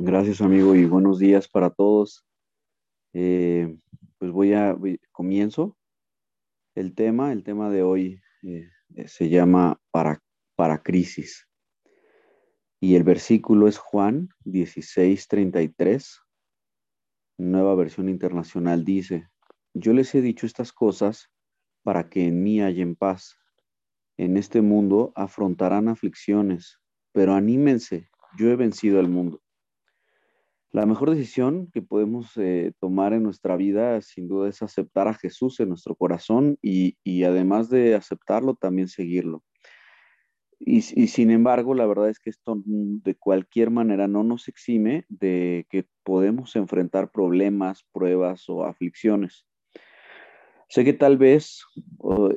Gracias, amigo, y buenos días para todos. Eh, pues voy a, comienzo el tema. El tema de hoy eh, se llama para, para crisis. Y el versículo es Juan 16:33, nueva versión internacional, dice, yo les he dicho estas cosas para que en mí hayan paz. En este mundo afrontarán aflicciones, pero anímense, yo he vencido al mundo. La mejor decisión que podemos eh, tomar en nuestra vida sin duda es aceptar a Jesús en nuestro corazón y, además de aceptarlo, también seguirlo. Y, sin embargo, la verdad es que esto de cualquier manera no nos exime de que podemos enfrentar problemas, pruebas o aflicciones. Sé que tal vez,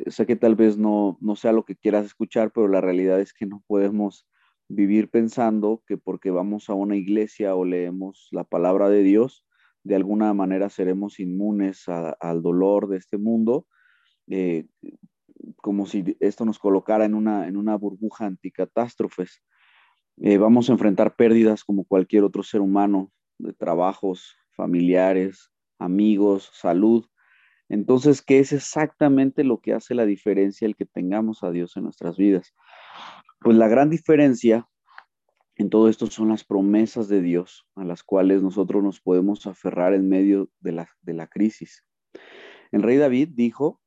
sé que tal vez no, no sea lo que quieras escuchar, pero la realidad es que no podemos vivir pensando que porque vamos a una iglesia o leemos la palabra de Dios, de alguna manera seremos inmunes al dolor de este mundo, eh, como si esto nos colocara en una, en una burbuja anticatástrofes. Eh, vamos a enfrentar pérdidas como cualquier otro ser humano, de trabajos, familiares, amigos, salud. Entonces, ¿qué es exactamente lo que hace la diferencia el que tengamos a Dios en nuestras vidas? Pues la gran diferencia en todo esto son las promesas de Dios a las cuales nosotros nos podemos aferrar en medio de la, de la crisis. El rey David dijo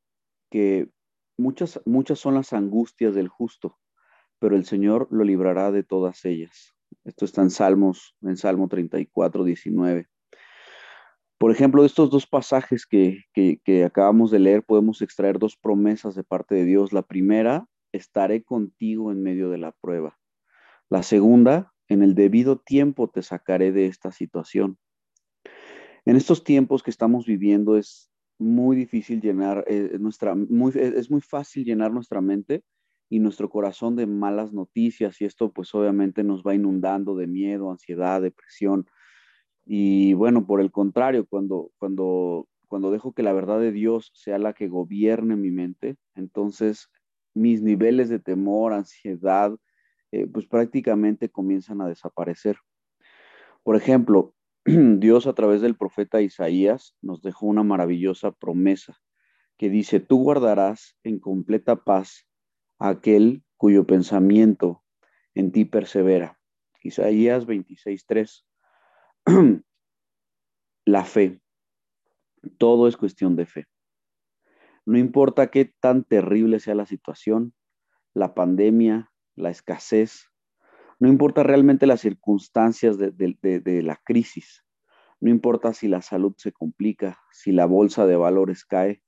que muchas, muchas son las angustias del justo, pero el Señor lo librará de todas ellas. Esto está en Salmos, en Salmo 34, 19. Por ejemplo, de estos dos pasajes que, que, que acabamos de leer, podemos extraer dos promesas de parte de Dios. La primera estaré contigo en medio de la prueba. La segunda, en el debido tiempo te sacaré de esta situación. En estos tiempos que estamos viviendo es muy difícil llenar eh, nuestra, es muy fácil llenar nuestra mente y nuestro corazón de malas noticias y esto pues obviamente nos va inundando de miedo, ansiedad, depresión. Y bueno, por el contrario, cuando, cuando, cuando dejo que la verdad de Dios sea la que gobierne mi mente, entonces mis niveles de temor, ansiedad, eh, pues prácticamente comienzan a desaparecer. Por ejemplo, Dios a través del profeta Isaías nos dejó una maravillosa promesa que dice, tú guardarás en completa paz aquel cuyo pensamiento en ti persevera. Isaías 26.3. La fe. Todo es cuestión de fe. No importa qué tan terrible sea la situación, la pandemia, la escasez, no importa realmente las circunstancias de, la crisis, no importa si la salud se complica, si la bolsa de valores cae,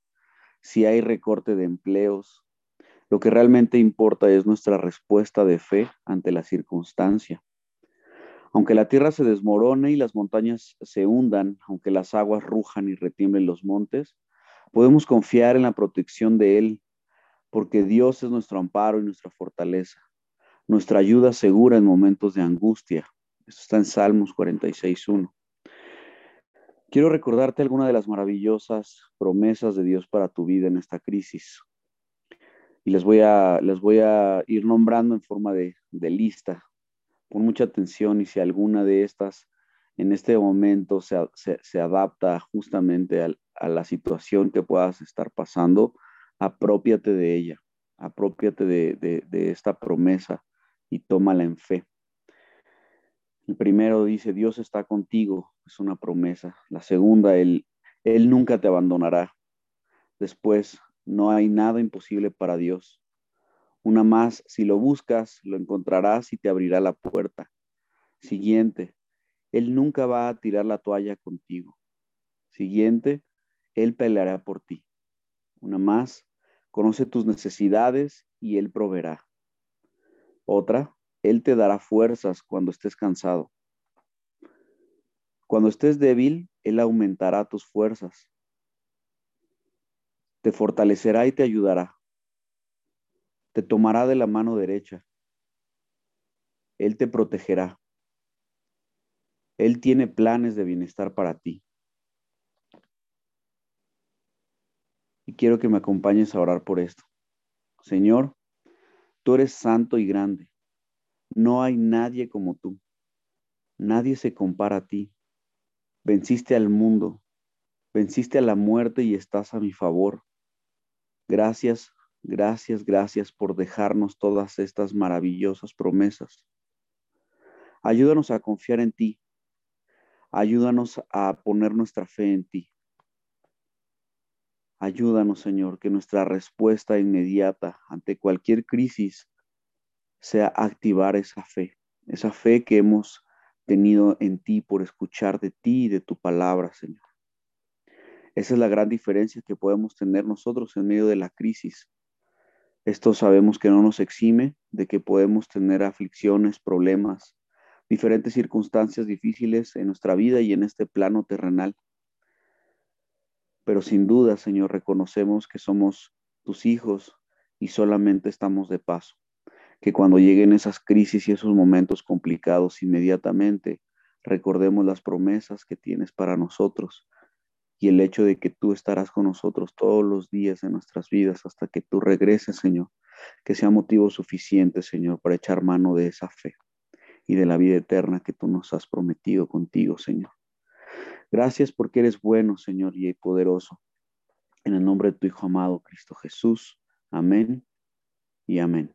si hay recorte de empleos, lo que realmente importa es nuestra respuesta de fe ante la circunstancia. Aunque la tierra se desmorone y las montañas se hundan, aunque las aguas rujan y retiemblen los montes, Podemos confiar en la protección de Él, porque Dios es nuestro amparo y nuestra fortaleza, nuestra ayuda segura en momentos de angustia. Esto está en Salmos 46.1. Quiero recordarte alguna de las maravillosas promesas de Dios para tu vida en esta crisis. Y les voy a, les voy a ir nombrando en forma de, lista. Pon mucha atención y si alguna de estas en este momento se, se adapta justamente al, a la situación que puedas estar pasando, apropiate de ella, apropiate de, esta promesa y tómala en fe. El primero dice, Dios está contigo, es una promesa. La segunda, Él, Él nunca te abandonará. Después, no hay nada imposible para Dios. Una más, si lo buscas, lo encontrarás y te abrirá la puerta. Siguiente, Él nunca va a tirar la toalla contigo. Siguiente, él peleará por ti. Una más, conoce tus necesidades y Él proveerá. Otra, Él te dará fuerzas cuando estés cansado. Cuando estés débil, Él aumentará tus fuerzas. Te fortalecerá y te ayudará. Te tomará de la mano derecha. Él te protegerá. Él tiene planes de bienestar para ti. Quiero que me acompañes a orar por esto. Señor, tú eres santo y grande. No hay nadie como tú. Nadie se compara a ti. Venciste al mundo, venciste a la muerte y estás a mi favor. Gracias, gracias, gracias por dejarnos todas estas maravillosas promesas. Ayúdanos a confiar en ti. Ayúdanos a poner nuestra fe en ti. Ayúdanos, Señor, que nuestra respuesta inmediata ante cualquier crisis sea activar esa fe, esa fe que hemos tenido en ti por escuchar de ti y de tu palabra, Señor. Esa es la gran diferencia que podemos tener nosotros en medio de la crisis. Esto sabemos que no nos exime de que podemos tener aflicciones, problemas, diferentes circunstancias difíciles en nuestra vida y en este plano terrenal. Pero sin duda, Señor, reconocemos que somos tus hijos y solamente estamos de paso. Que cuando lleguen esas crisis y esos momentos complicados, inmediatamente recordemos las promesas que tienes para nosotros y el hecho de que tú estarás con nosotros todos los días de nuestras vidas hasta que tú regreses, Señor, que sea motivo suficiente, Señor, para echar mano de esa fe y de la vida eterna que tú nos has prometido contigo, Señor. Gracias porque eres bueno, Señor, y poderoso. En el nombre de tu Hijo amado, Cristo Jesús. Amén y amén.